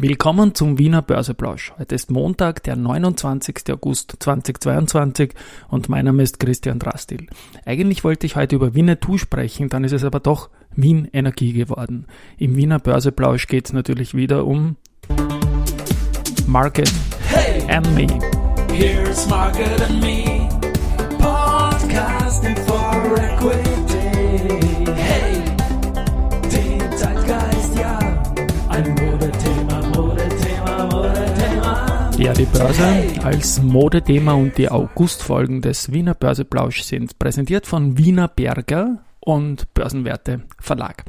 Willkommen zum Wiener Börseplausch. Heute ist Montag, der 29. August 2022 und mein Name ist Christian Drastil. Eigentlich wollte ich heute über Winnetou sprechen, dann ist es aber doch Wien Energie geworden. Im Wiener Börseplausch geht es natürlich wieder um Market hey, and Me. Here's Market and Me, podcasting for equity. Ja, die Börse als Modethema und die Augustfolgen des Wiener Börseplausch sind präsentiert von Wiener Berger und Börsenwerte Verlag.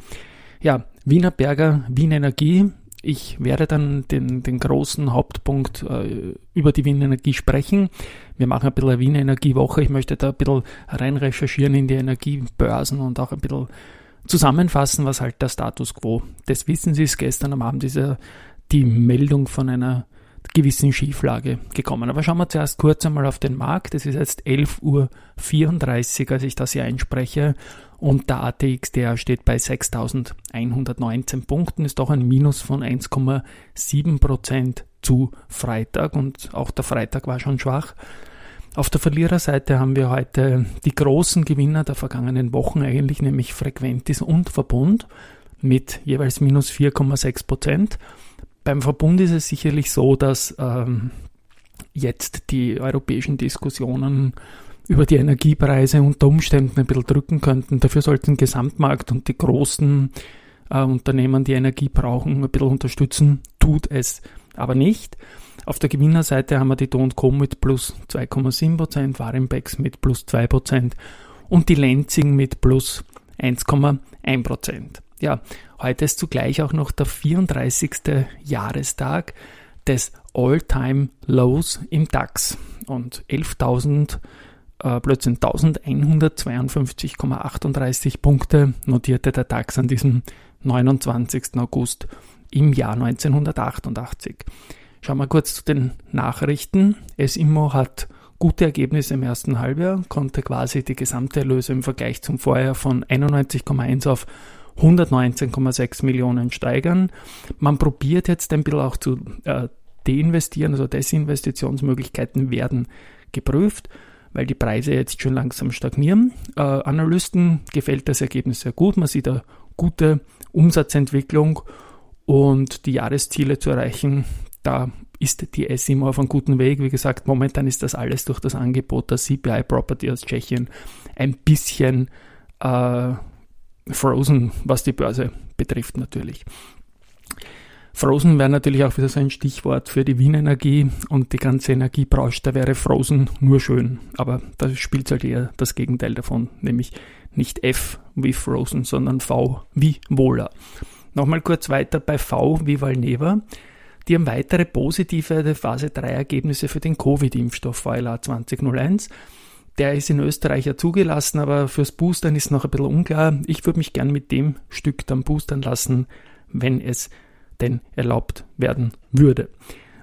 Ja, Wiener Berger, Wien Energie. Ich werde dann den, den großen Hauptpunkt äh, über die Wien Energie sprechen. Wir machen ein bisschen eine Wien Energiewoche. Ich möchte da ein bisschen rein recherchieren in die Energiebörsen und auch ein bisschen zusammenfassen, was halt der Status quo des Wissens ist. Gestern am Abend ist ja die Meldung von einer gewissen Schieflage gekommen. Aber schauen wir zuerst kurz einmal auf den Markt. Es ist jetzt 11.34 Uhr, als ich das hier einspreche. Und der ATX, der steht bei 6.119 Punkten, ist doch ein Minus von 1,7 Prozent zu Freitag. Und auch der Freitag war schon schwach. Auf der Verliererseite haben wir heute die großen Gewinner der vergangenen Wochen eigentlich, nämlich Frequentis und Verbund mit jeweils minus 4,6 Prozent. Beim Verbund ist es sicherlich so, dass ähm, jetzt die europäischen Diskussionen über die Energiepreise unter Umständen ein bisschen drücken könnten. Dafür sollten Gesamtmarkt und die großen äh, Unternehmen, die Energie brauchen, ein bisschen unterstützen. Tut es aber nicht. Auf der Gewinnerseite haben wir die Do Co mit plus 2,7%, Warenbex mit plus 2% und die Lenzing mit plus 1,1%. Ja, heute ist zugleich auch noch der 34. Jahrestag des All-Time Lows im DAX und 11.000 äh, plötzlich 1152,38 Punkte notierte der DAX an diesem 29. August im Jahr 1988. Schauen wir kurz zu den Nachrichten. SIMO hat gute Ergebnisse im ersten Halbjahr, konnte quasi die gesamte Erlöse im Vergleich zum Vorjahr von 91,1 auf 119,6 Millionen steigern. Man probiert jetzt ein bisschen auch zu äh, deinvestieren, also Desinvestitionsmöglichkeiten werden geprüft, weil die Preise jetzt schon langsam stagnieren. Äh, Analysten gefällt das Ergebnis sehr gut. Man sieht eine gute Umsatzentwicklung und die Jahresziele zu erreichen. Da ist die SIMO auf einem guten Weg. Wie gesagt, momentan ist das alles durch das Angebot der CPI Property aus Tschechien ein bisschen äh, Frozen, was die Börse betrifft natürlich. Frozen wäre natürlich auch wieder so ein Stichwort für die Wien Energie und die ganze Energiebranche, da wäre Frozen nur schön. Aber da spielt halt eher das Gegenteil davon, nämlich nicht F wie Frozen, sondern V wie Wohler. Nochmal kurz weiter bei V wie Valneva. Die haben weitere positive Phase 3 Ergebnisse für den Covid-Impfstoff VLA 2001. Der ist in Österreich ja zugelassen, aber fürs Boostern ist noch ein bisschen unklar. Ich würde mich gern mit dem Stück dann boostern lassen, wenn es denn erlaubt werden würde.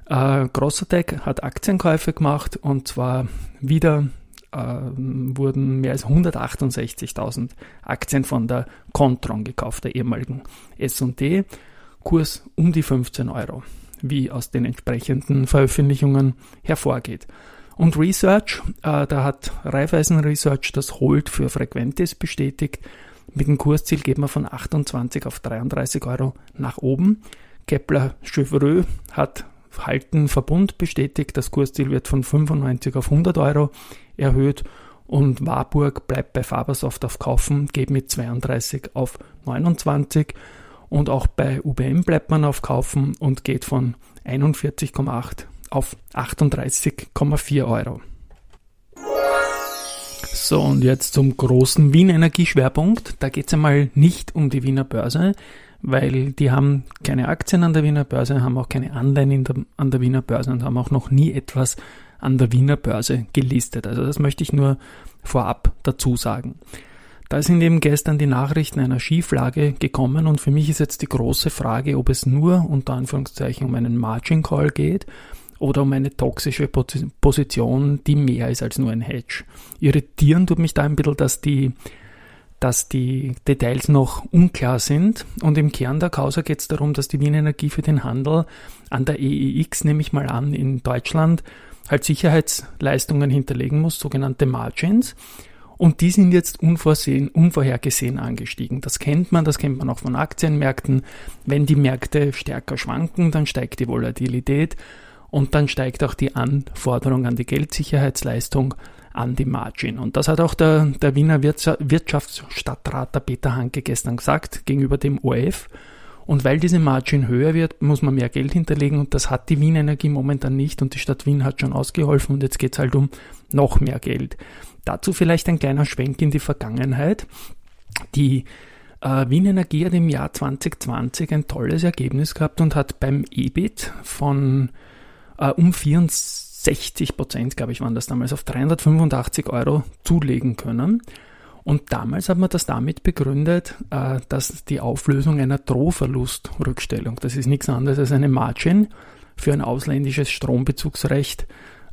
Äh, Grossatec hat Aktienkäufe gemacht und zwar wieder äh, wurden mehr als 168.000 Aktien von der Contron gekauft, der ehemaligen S&D. Kurs um die 15 Euro, wie aus den entsprechenden Veröffentlichungen hervorgeht. Und Research, äh, da hat Raiffeisen Research das Hold für Frequentis bestätigt. Mit dem Kursziel geht man von 28 auf 33 Euro nach oben. Kepler Chevreux hat Halten Verbund bestätigt. Das Kursziel wird von 95 auf 100 Euro erhöht. Und Warburg bleibt bei Fabersoft auf Kaufen, geht mit 32 auf 29. Und auch bei UBM bleibt man auf Kaufen und geht von 41,8 auf 38,4 Euro. So, und jetzt zum großen Wien Energieschwerpunkt. Da geht es einmal nicht um die Wiener Börse, weil die haben keine Aktien an der Wiener Börse, haben auch keine Anleihen der, an der Wiener Börse und haben auch noch nie etwas an der Wiener Börse gelistet. Also das möchte ich nur vorab dazu sagen. Da sind eben gestern die Nachrichten einer Schieflage gekommen und für mich ist jetzt die große Frage, ob es nur unter Anführungszeichen um einen Margin Call geht oder um eine toxische Position, die mehr ist als nur ein Hedge. Irritieren tut mich da ein bisschen, dass die dass die Details noch unklar sind. Und im Kern der Causa geht es darum, dass die Wien Energie für den Handel an der EEX, nehme ich mal an, in Deutschland halt Sicherheitsleistungen hinterlegen muss, sogenannte Margins. Und die sind jetzt unvorsehen, unvorhergesehen angestiegen. Das kennt man, das kennt man auch von Aktienmärkten. Wenn die Märkte stärker schwanken, dann steigt die Volatilität und dann steigt auch die Anforderung an die Geldsicherheitsleistung an die Margin. Und das hat auch der, der Wiener Wirtschaftsstadtrat, der Peter Hanke, gestern gesagt gegenüber dem ORF. Und weil diese Margin höher wird, muss man mehr Geld hinterlegen und das hat die Wien Energie momentan nicht und die Stadt Wien hat schon ausgeholfen und jetzt geht es halt um noch mehr Geld. Dazu vielleicht ein kleiner Schwenk in die Vergangenheit. Die äh, Wien Energie hat im Jahr 2020 ein tolles Ergebnis gehabt und hat beim EBIT von äh, um 74 60 Prozent, glaube ich, waren das damals, auf 385 Euro zulegen können. Und damals hat man das damit begründet, äh, dass die Auflösung einer Drohverlustrückstellung, das ist nichts anderes als eine Margin für ein ausländisches Strombezugsrecht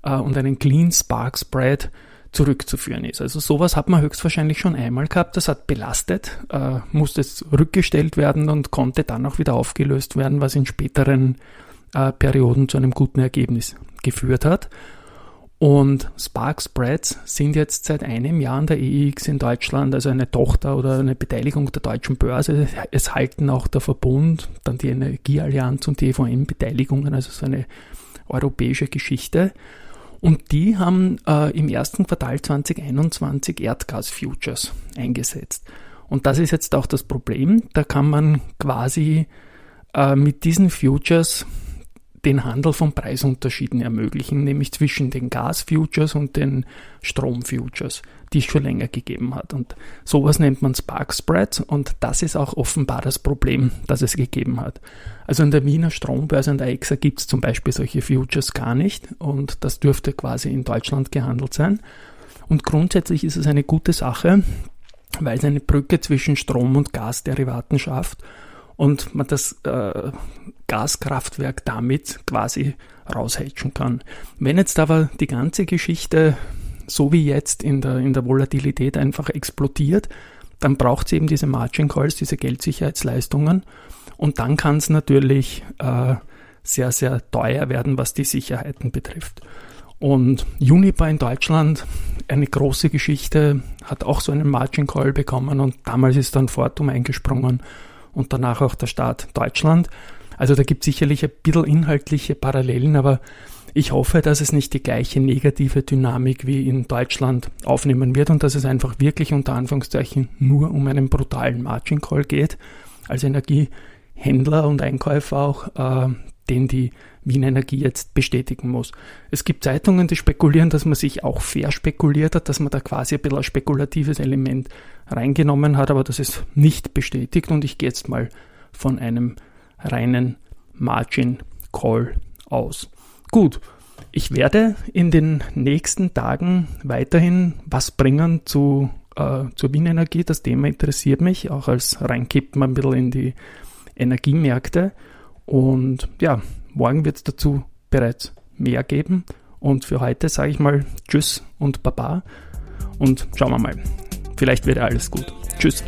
äh, und einen Clean Spark Spread zurückzuführen ist. Also sowas hat man höchstwahrscheinlich schon einmal gehabt, das hat belastet, äh, musste es rückgestellt werden und konnte dann auch wieder aufgelöst werden, was in späteren Perioden zu einem guten Ergebnis geführt hat. Und Spark Spreads sind jetzt seit einem Jahr an der EX in Deutschland, also eine Tochter oder eine Beteiligung der deutschen Börse. Es halten auch der Verbund, dann die Energieallianz und die EVM Beteiligungen, also so eine europäische Geschichte. Und die haben äh, im ersten Quartal 2021 Erdgas-Futures eingesetzt. Und das ist jetzt auch das Problem. Da kann man quasi äh, mit diesen Futures den Handel von Preisunterschieden ermöglichen, nämlich zwischen den Gas-Futures und den Strom-Futures, die es schon länger gegeben hat. Und sowas nennt man Spark Spreads und das ist auch offenbar das Problem, das es gegeben hat. Also in der Wiener Strombörse und der EXA gibt es zum Beispiel solche Futures gar nicht und das dürfte quasi in Deutschland gehandelt sein. Und grundsätzlich ist es eine gute Sache, weil es eine Brücke zwischen Strom- und Gasderivaten schafft und man das äh, Gaskraftwerk damit quasi raushätschen kann. Wenn jetzt aber die ganze Geschichte so wie jetzt in der, in der Volatilität einfach explodiert, dann braucht es eben diese Margin Calls, diese Geldsicherheitsleistungen und dann kann es natürlich äh, sehr, sehr teuer werden, was die Sicherheiten betrifft. Und Uniper in Deutschland, eine große Geschichte, hat auch so einen Margin Call bekommen und damals ist dann Fortum eingesprungen und danach auch der Staat Deutschland. Also da gibt es sicherlich ein bisschen inhaltliche Parallelen, aber ich hoffe, dass es nicht die gleiche negative Dynamik wie in Deutschland aufnehmen wird und dass es einfach wirklich unter Anführungszeichen nur um einen brutalen Margin Call geht, als Energiehändler und Einkäufer auch, äh, den die Wien Energie jetzt bestätigen muss. Es gibt Zeitungen, die spekulieren, dass man sich auch fair spekuliert hat, dass man da quasi ein bisschen ein spekulatives Element reingenommen hat, aber das ist nicht bestätigt und ich gehe jetzt mal von einem reinen Margin Call aus. Gut, ich werde in den nächsten Tagen weiterhin was bringen zu, äh, zur Wien Energie. Das Thema interessiert mich, auch als reinkippen ein bisschen in die Energiemärkte. Und ja, morgen wird es dazu bereits mehr geben. Und für heute sage ich mal Tschüss und Baba. Und schauen wir mal. Vielleicht wird alles gut. Tschüss.